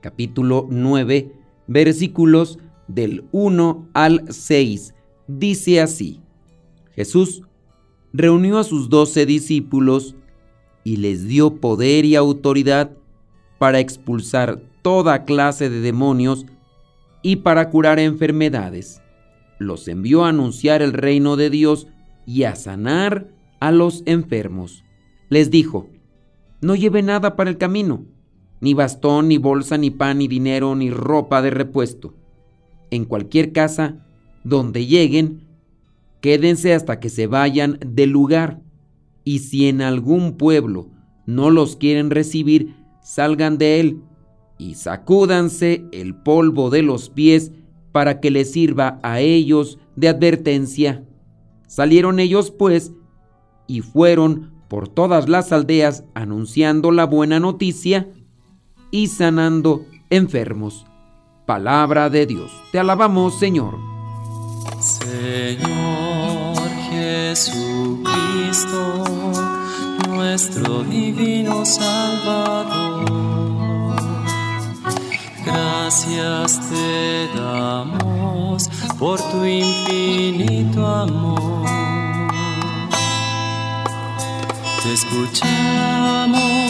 capítulo 9 versículos del 1 al 6. Dice así, Jesús reunió a sus doce discípulos y les dio poder y autoridad para expulsar toda clase de demonios y para curar enfermedades. Los envió a anunciar el reino de Dios y a sanar a los enfermos les dijo, no lleve nada para el camino, ni bastón, ni bolsa, ni pan, ni dinero, ni ropa de repuesto. En cualquier casa donde lleguen, quédense hasta que se vayan del lugar, y si en algún pueblo no los quieren recibir, salgan de él y sacúdanse el polvo de los pies para que les sirva a ellos de advertencia. Salieron ellos pues y fueron por todas las aldeas anunciando la buena noticia y sanando enfermos. Palabra de Dios. Te alabamos, Señor. Señor Jesucristo, nuestro divino Salvador. Gracias te damos por tu infinito amor te escuchamos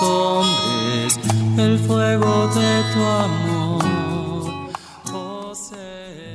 hombres el fuego de tu amor.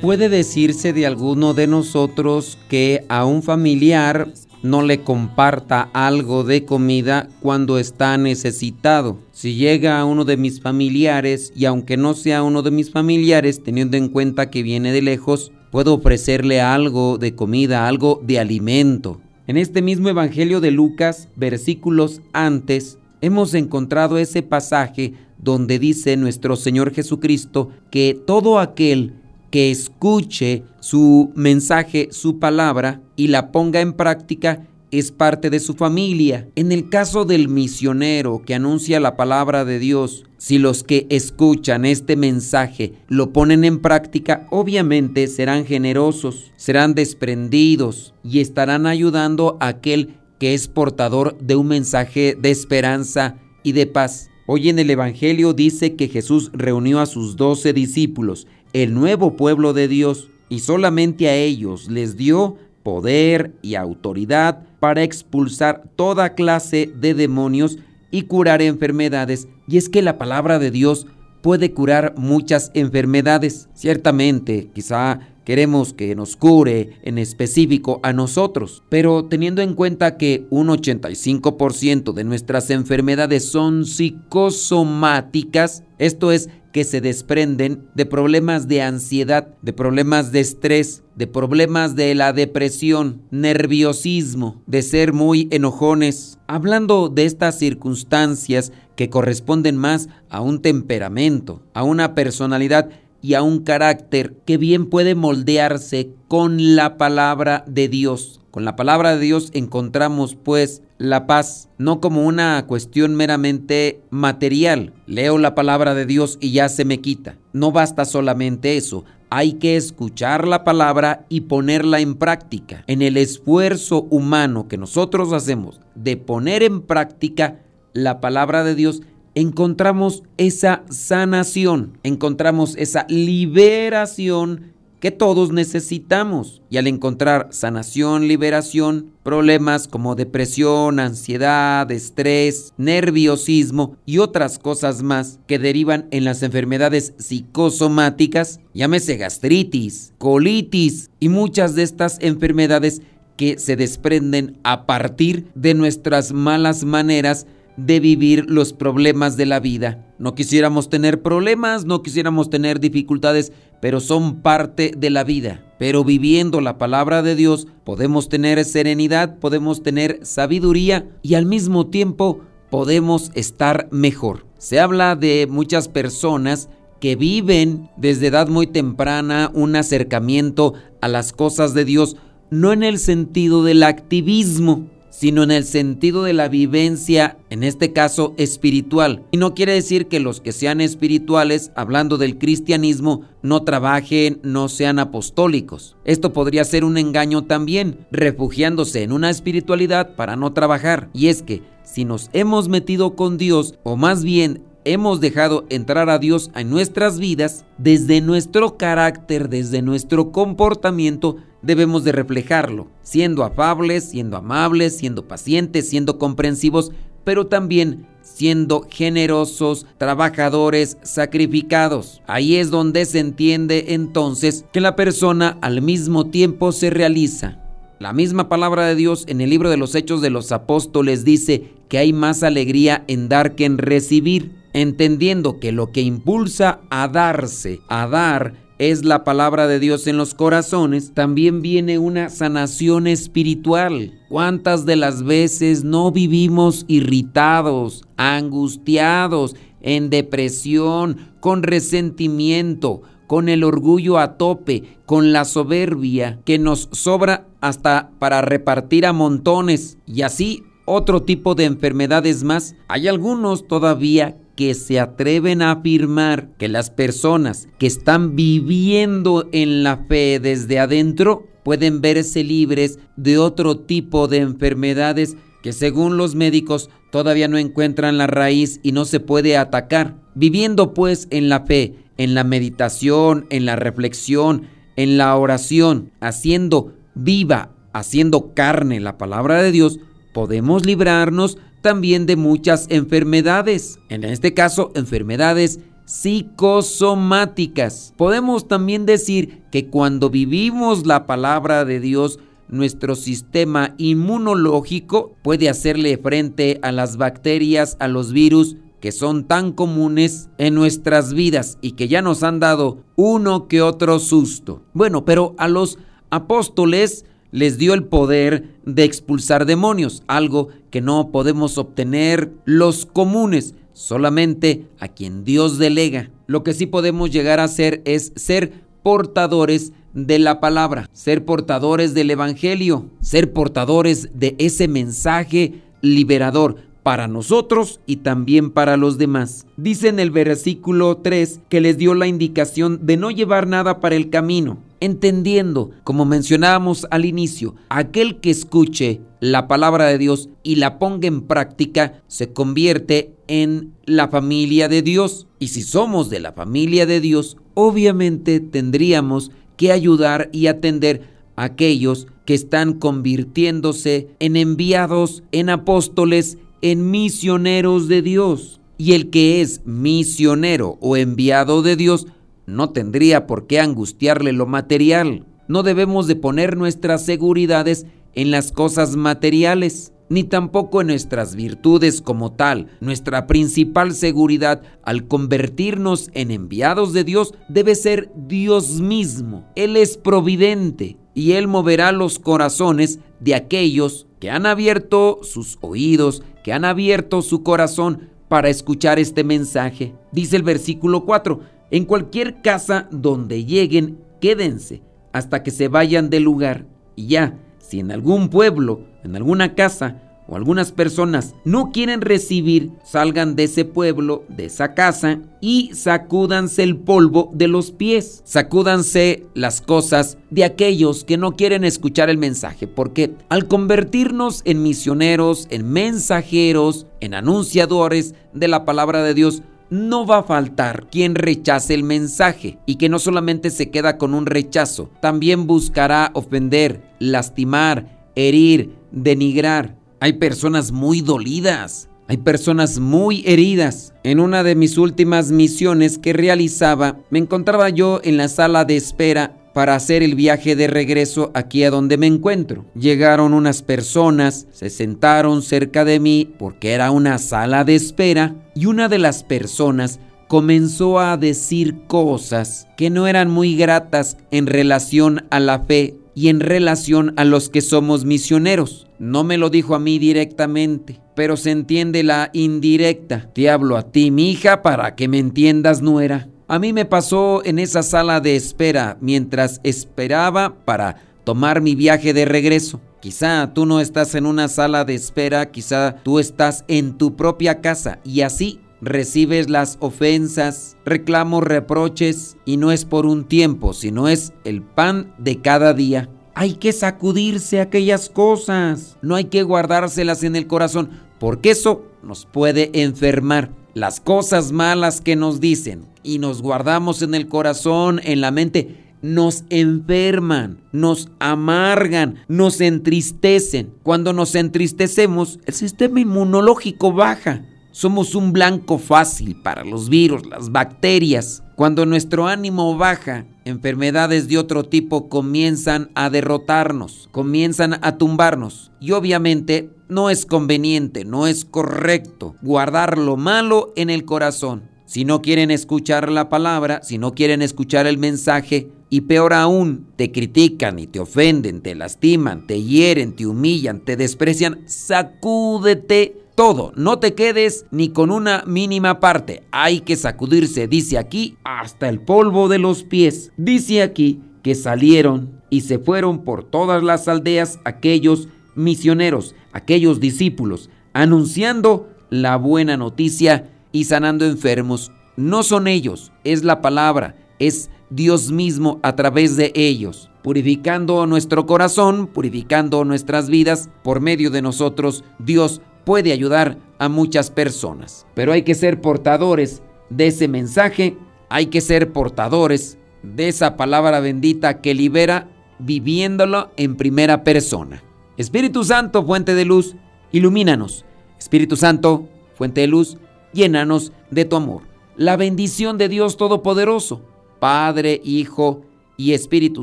Puede decirse de alguno de nosotros que a un familiar no le comparta algo de comida cuando está necesitado. Si llega a uno de mis familiares y aunque no sea uno de mis familiares, teniendo en cuenta que viene de lejos, puedo ofrecerle algo de comida, algo de alimento. En este mismo Evangelio de Lucas, versículos antes, hemos encontrado ese pasaje donde dice nuestro Señor Jesucristo que todo aquel que escuche su mensaje, su palabra y la ponga en práctica, es parte de su familia. En el caso del misionero que anuncia la palabra de Dios, si los que escuchan este mensaje lo ponen en práctica, obviamente serán generosos, serán desprendidos y estarán ayudando a aquel que es portador de un mensaje de esperanza y de paz. Hoy en el Evangelio dice que Jesús reunió a sus doce discípulos, el nuevo pueblo de Dios, y solamente a ellos les dio poder y autoridad para expulsar toda clase de demonios y curar enfermedades. Y es que la palabra de Dios puede curar muchas enfermedades. Ciertamente, quizá queremos que nos cure en específico a nosotros, pero teniendo en cuenta que un 85% de nuestras enfermedades son psicosomáticas, esto es que se desprenden de problemas de ansiedad, de problemas de estrés, de problemas de la depresión, nerviosismo, de ser muy enojones. Hablando de estas circunstancias que corresponden más a un temperamento, a una personalidad y a un carácter que bien puede moldearse con la palabra de Dios. Con la palabra de Dios encontramos pues la paz, no como una cuestión meramente material. Leo la palabra de Dios y ya se me quita. No basta solamente eso. Hay que escuchar la palabra y ponerla en práctica. En el esfuerzo humano que nosotros hacemos de poner en práctica la palabra de Dios, encontramos esa sanación, encontramos esa liberación que todos necesitamos. Y al encontrar sanación, liberación, problemas como depresión, ansiedad, estrés, nerviosismo y otras cosas más que derivan en las enfermedades psicosomáticas, llámese gastritis, colitis y muchas de estas enfermedades que se desprenden a partir de nuestras malas maneras de vivir los problemas de la vida. No quisiéramos tener problemas, no quisiéramos tener dificultades, pero son parte de la vida. Pero viviendo la palabra de Dios podemos tener serenidad, podemos tener sabiduría y al mismo tiempo podemos estar mejor. Se habla de muchas personas que viven desde edad muy temprana un acercamiento a las cosas de Dios, no en el sentido del activismo, sino en el sentido de la vivencia, en este caso espiritual. Y no quiere decir que los que sean espirituales, hablando del cristianismo, no trabajen, no sean apostólicos. Esto podría ser un engaño también, refugiándose en una espiritualidad para no trabajar. Y es que si nos hemos metido con Dios, o más bien hemos dejado entrar a Dios en nuestras vidas, desde nuestro carácter, desde nuestro comportamiento, debemos de reflejarlo, siendo afables, siendo amables, siendo pacientes, siendo comprensivos, pero también siendo generosos, trabajadores, sacrificados. Ahí es donde se entiende entonces que la persona al mismo tiempo se realiza. La misma palabra de Dios en el libro de los Hechos de los Apóstoles dice que hay más alegría en dar que en recibir, entendiendo que lo que impulsa a darse, a dar, es la palabra de Dios en los corazones, también viene una sanación espiritual. ¿Cuántas de las veces no vivimos irritados, angustiados, en depresión, con resentimiento, con el orgullo a tope, con la soberbia que nos sobra hasta para repartir a montones y así otro tipo de enfermedades más? Hay algunos todavía que se atreven a afirmar que las personas que están viviendo en la fe desde adentro pueden verse libres de otro tipo de enfermedades que según los médicos todavía no encuentran la raíz y no se puede atacar. Viviendo pues en la fe, en la meditación, en la reflexión, en la oración, haciendo viva, haciendo carne la palabra de Dios, podemos librarnos también de muchas enfermedades, en este caso enfermedades psicosomáticas. Podemos también decir que cuando vivimos la palabra de Dios, nuestro sistema inmunológico puede hacerle frente a las bacterias, a los virus que son tan comunes en nuestras vidas y que ya nos han dado uno que otro susto. Bueno, pero a los apóstoles les dio el poder de expulsar demonios, algo que no podemos obtener los comunes, solamente a quien Dios delega. Lo que sí podemos llegar a hacer es ser portadores de la palabra, ser portadores del Evangelio, ser portadores de ese mensaje liberador para nosotros y también para los demás. Dice en el versículo 3 que les dio la indicación de no llevar nada para el camino, entendiendo, como mencionábamos al inicio, aquel que escuche la palabra de Dios y la ponga en práctica, se convierte en la familia de Dios. Y si somos de la familia de Dios, obviamente tendríamos que ayudar y atender a aquellos que están convirtiéndose en enviados, en apóstoles, en misioneros de Dios. Y el que es misionero o enviado de Dios no tendría por qué angustiarle lo material. No debemos de poner nuestras seguridades en las cosas materiales, ni tampoco en nuestras virtudes como tal. Nuestra principal seguridad al convertirnos en enviados de Dios debe ser Dios mismo. Él es providente y Él moverá los corazones de aquellos que han abierto sus oídos, que han abierto su corazón para escuchar este mensaje. Dice el versículo 4 en cualquier casa donde lleguen, quédense hasta que se vayan del lugar. Y ya, si en algún pueblo, en alguna casa o algunas personas no quieren recibir, salgan de ese pueblo, de esa casa y sacúdanse el polvo de los pies. Sacúdanse las cosas de aquellos que no quieren escuchar el mensaje, porque al convertirnos en misioneros, en mensajeros, en anunciadores de la palabra de Dios, no va a faltar quien rechace el mensaje y que no solamente se queda con un rechazo, también buscará ofender, lastimar, herir, denigrar. Hay personas muy dolidas, hay personas muy heridas. En una de mis últimas misiones que realizaba, me encontraba yo en la sala de espera para hacer el viaje de regreso aquí a donde me encuentro. Llegaron unas personas, se sentaron cerca de mí porque era una sala de espera y una de las personas comenzó a decir cosas que no eran muy gratas en relación a la fe y en relación a los que somos misioneros. No me lo dijo a mí directamente, pero se entiende la indirecta. Te hablo a ti, mi hija, para que me entiendas, nuera. A mí me pasó en esa sala de espera mientras esperaba para tomar mi viaje de regreso. Quizá tú no estás en una sala de espera, quizá tú estás en tu propia casa y así recibes las ofensas, reclamos, reproches y no es por un tiempo, sino es el pan de cada día. Hay que sacudirse aquellas cosas, no hay que guardárselas en el corazón, porque eso nos puede enfermar. Las cosas malas que nos dicen, y nos guardamos en el corazón, en la mente, nos enferman, nos amargan, nos entristecen. Cuando nos entristecemos, el sistema inmunológico baja. Somos un blanco fácil para los virus, las bacterias. Cuando nuestro ánimo baja, enfermedades de otro tipo comienzan a derrotarnos, comienzan a tumbarnos. Y obviamente no es conveniente, no es correcto guardar lo malo en el corazón si no quieren escuchar la palabra, si no quieren escuchar el mensaje, y peor aún, te critican y te ofenden, te lastiman, te hieren, te humillan, te desprecian, sacúdete todo, no te quedes ni con una mínima parte, hay que sacudirse, dice aquí, hasta el polvo de los pies. Dice aquí que salieron y se fueron por todas las aldeas aquellos misioneros, aquellos discípulos, anunciando la buena noticia y sanando enfermos. No son ellos, es la palabra, es Dios mismo a través de ellos, purificando nuestro corazón, purificando nuestras vidas. Por medio de nosotros, Dios puede ayudar a muchas personas. Pero hay que ser portadores de ese mensaje, hay que ser portadores de esa palabra bendita que libera viviéndolo en primera persona. Espíritu Santo, fuente de luz, ilumínanos. Espíritu Santo, fuente de luz, llénanos de tu amor. La bendición de Dios Todopoderoso, Padre, Hijo y Espíritu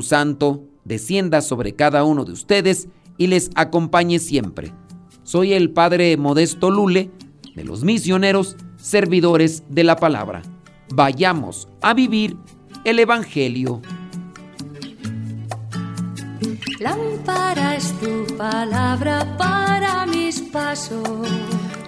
Santo, descienda sobre cada uno de ustedes y les acompañe siempre. Soy el Padre Modesto Lule, de los misioneros, servidores de la palabra. Vayamos a vivir el Evangelio. Lámpara es tu palabra para mis pasos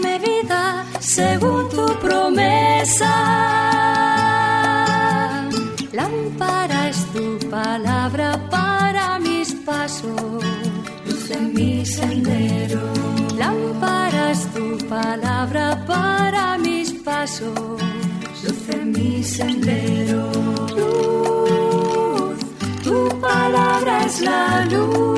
dame vida según tu promesa. Lámpara es tu palabra para mis pasos, luz en mi sendero. Lámpara es tu palabra para mis pasos, luz en mi sendero. Luz, tu palabra es la luz